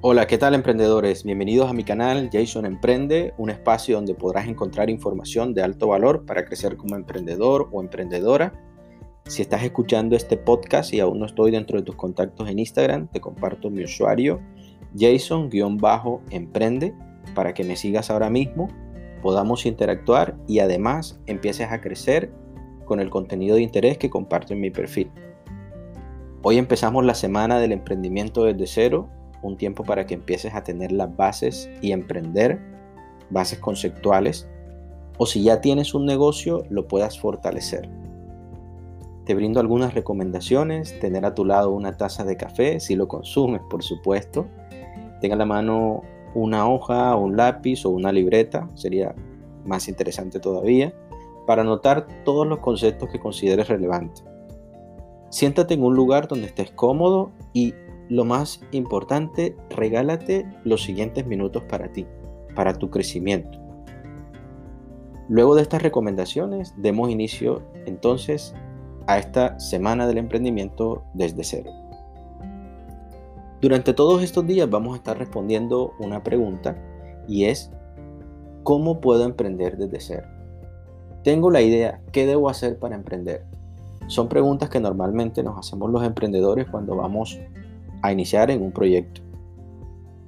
Hola, ¿qué tal emprendedores? Bienvenidos a mi canal Jason Emprende, un espacio donde podrás encontrar información de alto valor para crecer como emprendedor o emprendedora. Si estás escuchando este podcast y aún no estoy dentro de tus contactos en Instagram, te comparto mi usuario Jason-emprende para que me sigas ahora mismo, podamos interactuar y además empieces a crecer con el contenido de interés que comparto en mi perfil. Hoy empezamos la semana del emprendimiento desde cero un tiempo para que empieces a tener las bases y emprender, bases conceptuales, o si ya tienes un negocio, lo puedas fortalecer. Te brindo algunas recomendaciones, tener a tu lado una taza de café, si lo consumes, por supuesto. Tenga a la mano una hoja, un lápiz o una libreta, sería más interesante todavía, para anotar todos los conceptos que consideres relevantes. Siéntate en un lugar donde estés cómodo y lo más importante, regálate los siguientes minutos para ti, para tu crecimiento. Luego de estas recomendaciones, demos inicio entonces a esta semana del emprendimiento desde cero. Durante todos estos días vamos a estar respondiendo una pregunta y es, ¿cómo puedo emprender desde cero? Tengo la idea, ¿qué debo hacer para emprender? Son preguntas que normalmente nos hacemos los emprendedores cuando vamos a iniciar en un proyecto.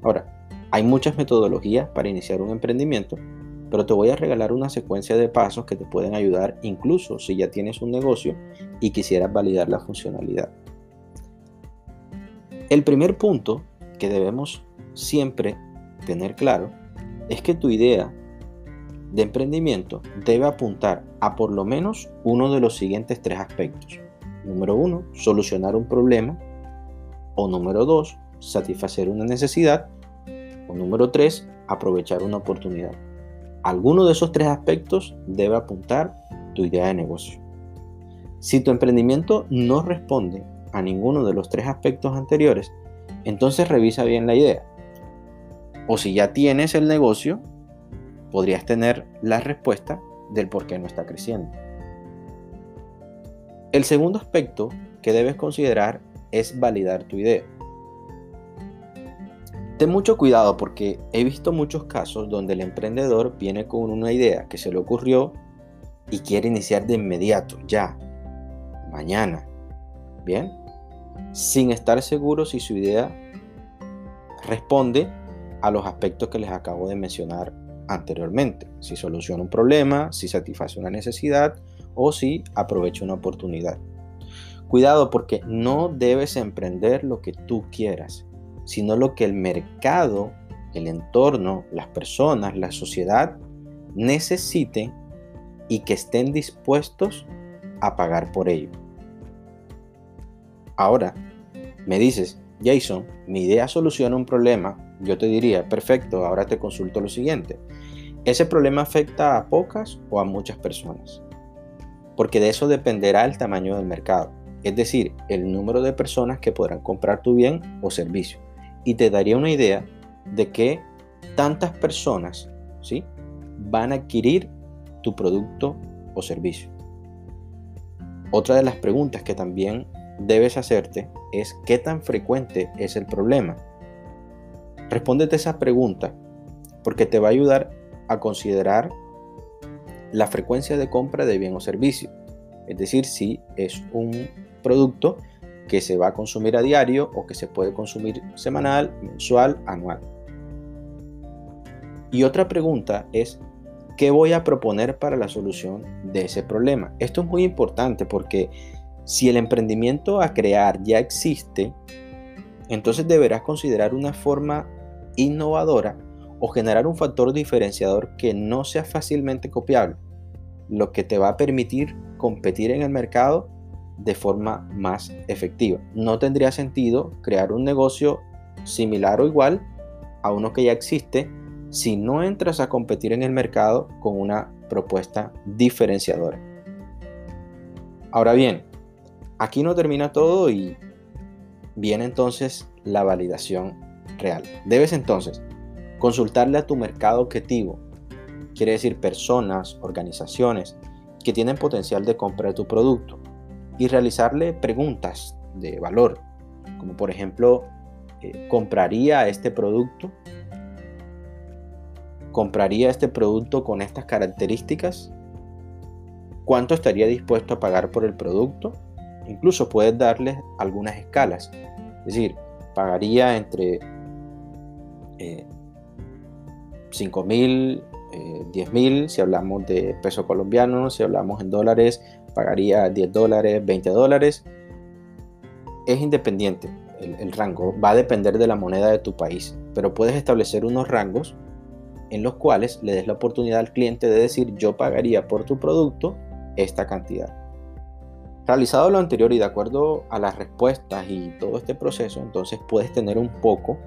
Ahora, hay muchas metodologías para iniciar un emprendimiento, pero te voy a regalar una secuencia de pasos que te pueden ayudar incluso si ya tienes un negocio y quisieras validar la funcionalidad. El primer punto que debemos siempre tener claro es que tu idea de emprendimiento debe apuntar a por lo menos uno de los siguientes tres aspectos. Número uno, solucionar un problema o número 2, satisfacer una necesidad. O número 3, aprovechar una oportunidad. Alguno de esos tres aspectos debe apuntar tu idea de negocio. Si tu emprendimiento no responde a ninguno de los tres aspectos anteriores, entonces revisa bien la idea. O si ya tienes el negocio, podrías tener la respuesta del por qué no está creciendo. El segundo aspecto que debes considerar es validar tu idea. Ten mucho cuidado porque he visto muchos casos donde el emprendedor viene con una idea que se le ocurrió y quiere iniciar de inmediato, ya, mañana. ¿Bien? Sin estar seguro si su idea responde a los aspectos que les acabo de mencionar anteriormente. Si soluciona un problema, si satisface una necesidad o si aprovecha una oportunidad. Cuidado porque no debes emprender lo que tú quieras, sino lo que el mercado, el entorno, las personas, la sociedad necesiten y que estén dispuestos a pagar por ello. Ahora, me dices, Jason, mi idea soluciona un problema. Yo te diría, perfecto, ahora te consulto lo siguiente. ¿Ese problema afecta a pocas o a muchas personas? Porque de eso dependerá el tamaño del mercado es decir, el número de personas que podrán comprar tu bien o servicio. Y te daría una idea de que tantas personas ¿sí? van a adquirir tu producto o servicio. Otra de las preguntas que también debes hacerte es qué tan frecuente es el problema. Respóndete esa pregunta porque te va a ayudar a considerar la frecuencia de compra de bien o servicio. Es decir, si es un producto que se va a consumir a diario o que se puede consumir semanal, mensual, anual. Y otra pregunta es, ¿qué voy a proponer para la solución de ese problema? Esto es muy importante porque si el emprendimiento a crear ya existe, entonces deberás considerar una forma innovadora o generar un factor diferenciador que no sea fácilmente copiable, lo que te va a permitir competir en el mercado de forma más efectiva. No tendría sentido crear un negocio similar o igual a uno que ya existe si no entras a competir en el mercado con una propuesta diferenciadora. Ahora bien, aquí no termina todo y viene entonces la validación real. Debes entonces consultarle a tu mercado objetivo, quiere decir personas, organizaciones que tienen potencial de comprar tu producto y realizarle preguntas de valor, como por ejemplo, eh, compraría este producto? ¿Compraría este producto con estas características? ¿Cuánto estaría dispuesto a pagar por el producto? Incluso puedes darles algunas escalas. Es decir, pagaría entre eh, 5 mil, 10 eh, mil, si hablamos de peso colombiano, si hablamos en dólares, pagaría 10 dólares, 20 dólares. Es independiente el, rango, va a depender de la moneda de tu país, pero puedes establecer unos rangos en los cuales le des la oportunidad al cliente de decir yo pagaría por tu producto esta cantidad. Realizado lo anterior y de acuerdo a las respuestas y todo este proceso, entonces puedes tener un poco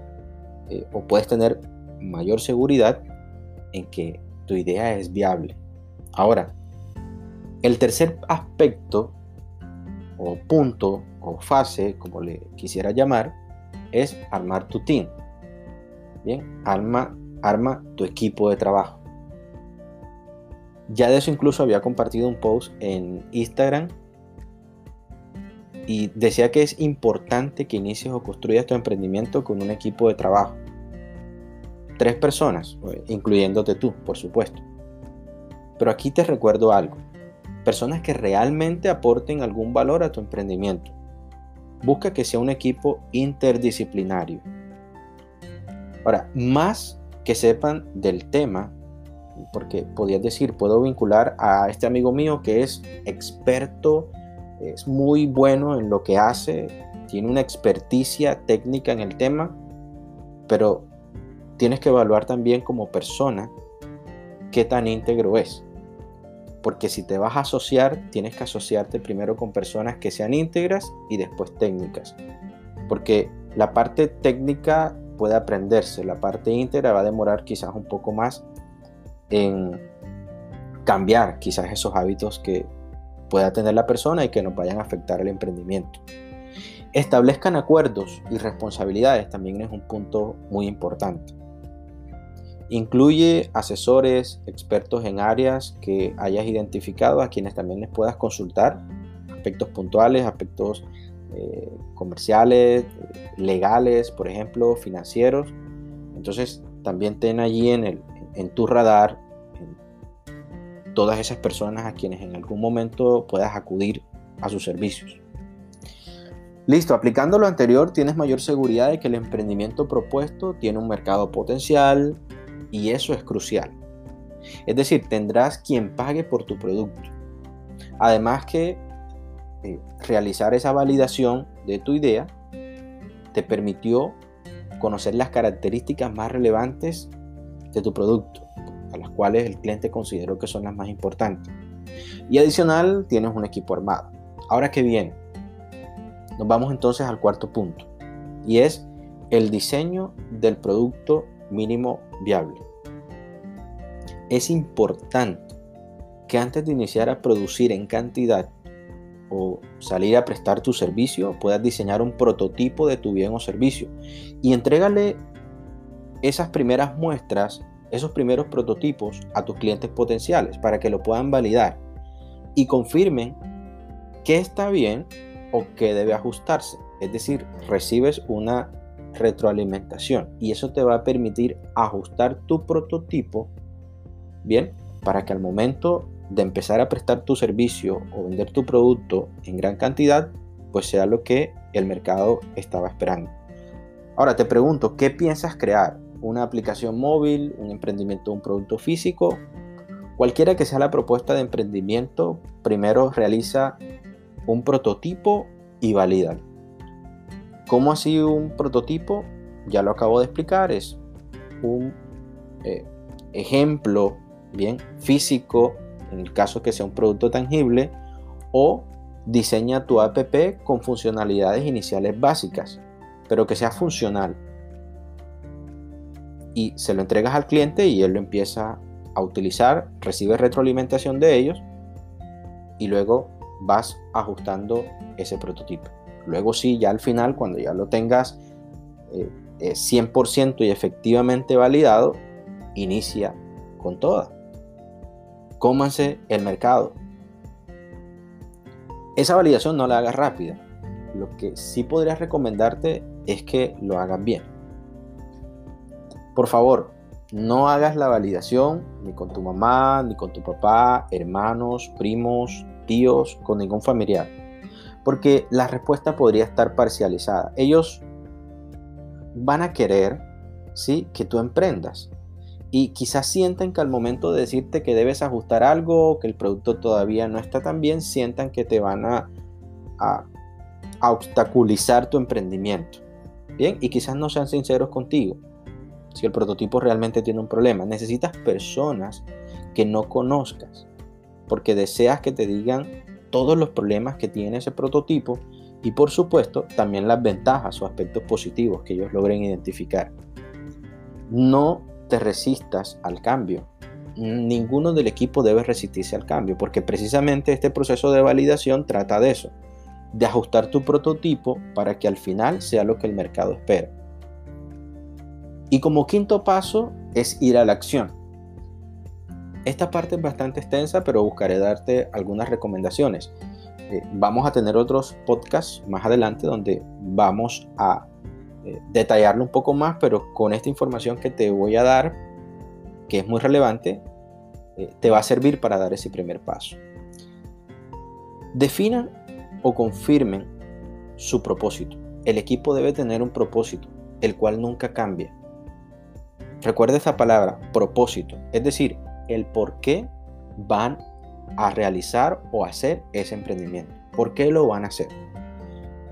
eh, o puedes tener mayor seguridad en que tu idea es viable. Ahora, el tercer aspecto o punto o fase, como le quisiera llamar, es armar tu team. Bien, arma, arma tu equipo de trabajo. Ya de eso incluso había compartido un post en Instagram y decía que es importante que inicies o construyas tu emprendimiento con un equipo de trabajo. Tres personas, incluyéndote tú, por supuesto. Pero aquí te recuerdo algo. Personas que realmente aporten algún valor a tu emprendimiento. Busca que sea un equipo interdisciplinario. Ahora, más que sepan del tema, porque podías decir, puedo vincular a este amigo mío que es experto, es muy bueno en lo que hace, tiene una experticia técnica en el tema, pero tienes que evaluar también como persona qué tan íntegro es. Porque si te vas a asociar, tienes que asociarte primero con personas que sean íntegras y después técnicas. Porque la parte técnica puede aprenderse, la parte íntegra va a demorar quizás un poco más en cambiar quizás esos hábitos que pueda tener la persona y que nos vayan a afectar el emprendimiento. Establezcan acuerdos y responsabilidades también es un punto muy importante. Incluye asesores, expertos en áreas que hayas identificado a quienes también les puedas consultar, aspectos puntuales, aspectos eh, comerciales, legales, por ejemplo, financieros. Entonces, también ten allí en, el, en tu radar todas esas personas a quienes en algún momento puedas acudir a sus servicios. Listo, aplicando lo anterior tienes mayor seguridad de que el emprendimiento propuesto tiene un mercado potencial, y eso es crucial. Es decir, tendrás quien pague por tu producto. Además que eh, realizar esa validación de tu idea te permitió conocer las características más relevantes de tu producto, a las cuales el cliente consideró que son las más importantes. Y adicional, tienes un equipo armado. Ahora que bien, nos vamos entonces al cuarto punto, y es el diseño del producto mínimo viable. Es importante que antes de iniciar a producir en cantidad o salir a prestar tu servicio, puedas diseñar un prototipo de tu bien o servicio y entrégale esas primeras muestras, esos primeros prototipos a tus clientes potenciales para que lo puedan validar y confirmen que está bien o que debe ajustarse. Es decir, recibes una retroalimentación y eso te va a permitir ajustar tu prototipo, bien, para que al momento de empezar a prestar tu servicio o vender tu producto en gran cantidad, pues sea lo que el mercado estaba esperando. Ahora te pregunto, ¿qué piensas crear? ¿Una aplicación móvil, un emprendimiento, un producto físico? Cualquiera que sea la propuesta de emprendimiento, primero realiza un prototipo y valida. ¿Cómo sido un prototipo? Ya lo acabo de explicar, es un eh, ejemplo bien físico, en el caso que sea un producto tangible, o diseña tu app con funcionalidades iniciales básicas, pero que sea funcional. Y se lo entregas al cliente y él lo empieza a utilizar, recibe retroalimentación de ellos y luego vas ajustando ese prototipo. Luego sí, ya al final, cuando ya lo tengas 100% eh, y efectivamente validado, inicia con toda. Cómanse el mercado. Esa validación no la hagas rápida. lo que sí podría recomendarte es que lo hagas bien. Por favor, no hagas la validación ni con tu mamá, ni con tu papá, hermanos, primos, tíos, con ningún familiar. Porque la respuesta podría estar parcializada. Ellos van a querer ¿sí? que tú emprendas. Y quizás sientan que al momento de decirte que debes ajustar algo, que el producto todavía no está tan bien, sientan que te van a, a, obstaculizar tu emprendimiento. Bien, y quizás no sean sinceros contigo. Si el prototipo realmente tiene un problema, necesitas personas que no conozcas, porque deseas que te digan todos los problemas que tiene ese prototipo y por supuesto también las ventajas o aspectos positivos que ellos logren identificar. No te resistas al cambio. Ninguno del equipo debe resistirse al cambio porque precisamente este proceso de validación trata de eso, de ajustar tu prototipo para que al final sea lo que el mercado espera. Y como quinto paso es ir a la acción. Esta parte es bastante extensa, pero buscaré darte algunas recomendaciones. Eh, vamos a tener otros podcasts más adelante donde vamos a eh, detallarlo un poco más, pero con esta información que te voy a dar, que es muy relevante, eh, te va a servir para dar ese primer paso. Definan o confirmen su propósito. El equipo debe tener un propósito, el cual nunca cambia. Recuerda esta palabra, propósito, es decir, el por qué van a realizar o hacer ese emprendimiento. ¿Por qué lo van a hacer?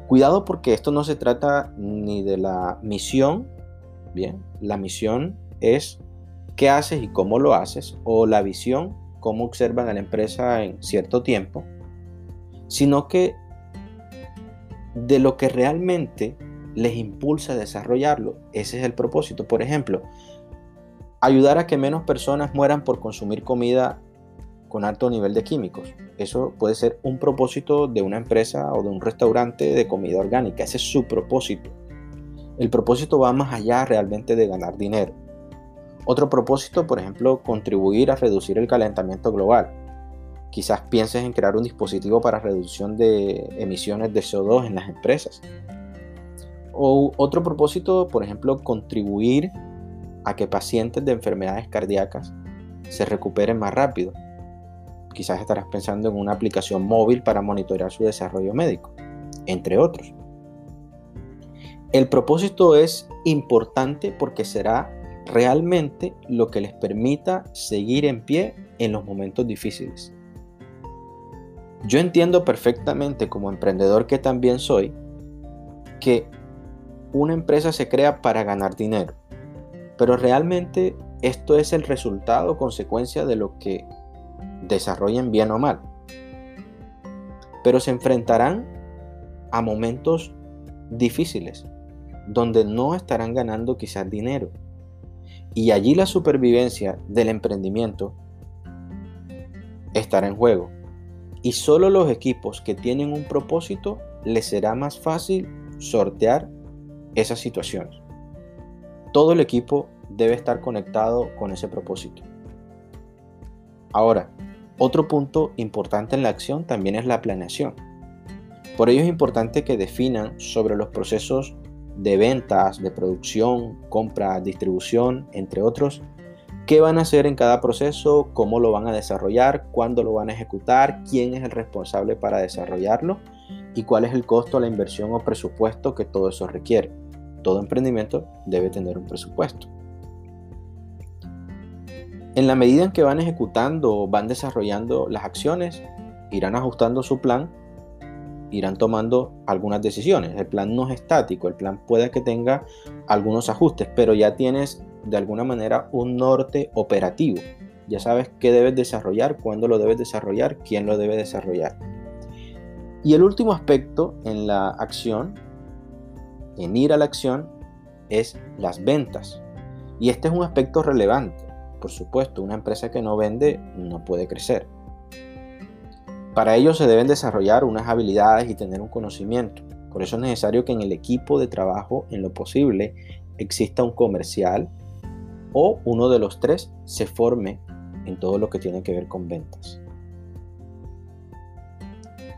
Cuidado porque esto no se trata ni de la misión, bien, la misión es qué haces y cómo lo haces, o la visión, cómo observan a la empresa en cierto tiempo, sino que de lo que realmente les impulsa a desarrollarlo. Ese es el propósito. Por ejemplo, ayudar a que menos personas mueran por consumir comida con alto nivel de químicos. Eso puede ser un propósito de una empresa o de un restaurante de comida orgánica. Ese es su propósito. El propósito va más allá realmente de ganar dinero. Otro propósito, por ejemplo, contribuir a reducir el calentamiento global. Quizás pienses en crear un dispositivo para reducción de emisiones de CO2 en las empresas. O otro propósito, por ejemplo, contribuir a que pacientes de enfermedades cardíacas se recuperen más rápido. Quizás estarás pensando en una aplicación móvil para monitorear su desarrollo médico, entre otros. El propósito es importante porque será realmente lo que les permita seguir en pie en los momentos difíciles. Yo entiendo perfectamente como emprendedor que también soy que una empresa se crea para ganar dinero pero realmente esto es el resultado, consecuencia de lo que desarrollen bien o mal. Pero se enfrentarán a momentos difíciles, donde no estarán ganando quizás dinero. Y allí la supervivencia del emprendimiento estará en juego. Y solo los equipos que tienen un propósito les será más fácil sortear esas situaciones todo el equipo debe estar conectado con ese propósito. Ahora, otro punto importante en la acción también es la planeación. Por ello es importante que definan sobre los procesos de ventas, de producción, compra, distribución, entre otros, qué van a hacer en cada proceso, cómo lo van a desarrollar, cuándo lo van a ejecutar, quién es el responsable para desarrollarlo y cuál es el costo, la inversión o presupuesto que todo eso requiere todo emprendimiento debe tener un presupuesto. En la medida en que van ejecutando o van desarrollando las acciones, irán ajustando su plan, irán tomando algunas decisiones. El plan no es estático, el plan puede que tenga algunos ajustes, pero ya tienes de alguna manera un norte operativo. Ya sabes qué debes desarrollar, cuándo lo debes desarrollar, quién lo debe desarrollar. Y el último aspecto en la acción en ir a la acción es las ventas. Y este es un aspecto relevante. Por supuesto, una empresa que no vende no puede crecer. Para ello se deben desarrollar unas habilidades y tener un conocimiento. Por eso es necesario que en el equipo de trabajo, en lo posible, exista un comercial o uno de los tres se forme en todo lo que tiene que ver con ventas.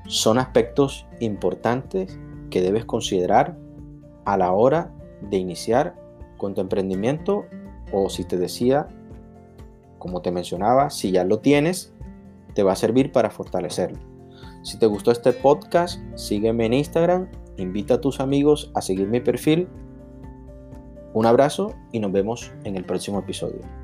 Son aspectos importantes que debes considerar a la hora de iniciar con tu emprendimiento o si te decía, como te mencionaba, si ya lo tienes, te va a servir para fortalecerlo. Si te gustó este podcast, sígueme en Instagram, invita a tus amigos a seguir mi perfil. Un abrazo y nos vemos en el próximo episodio.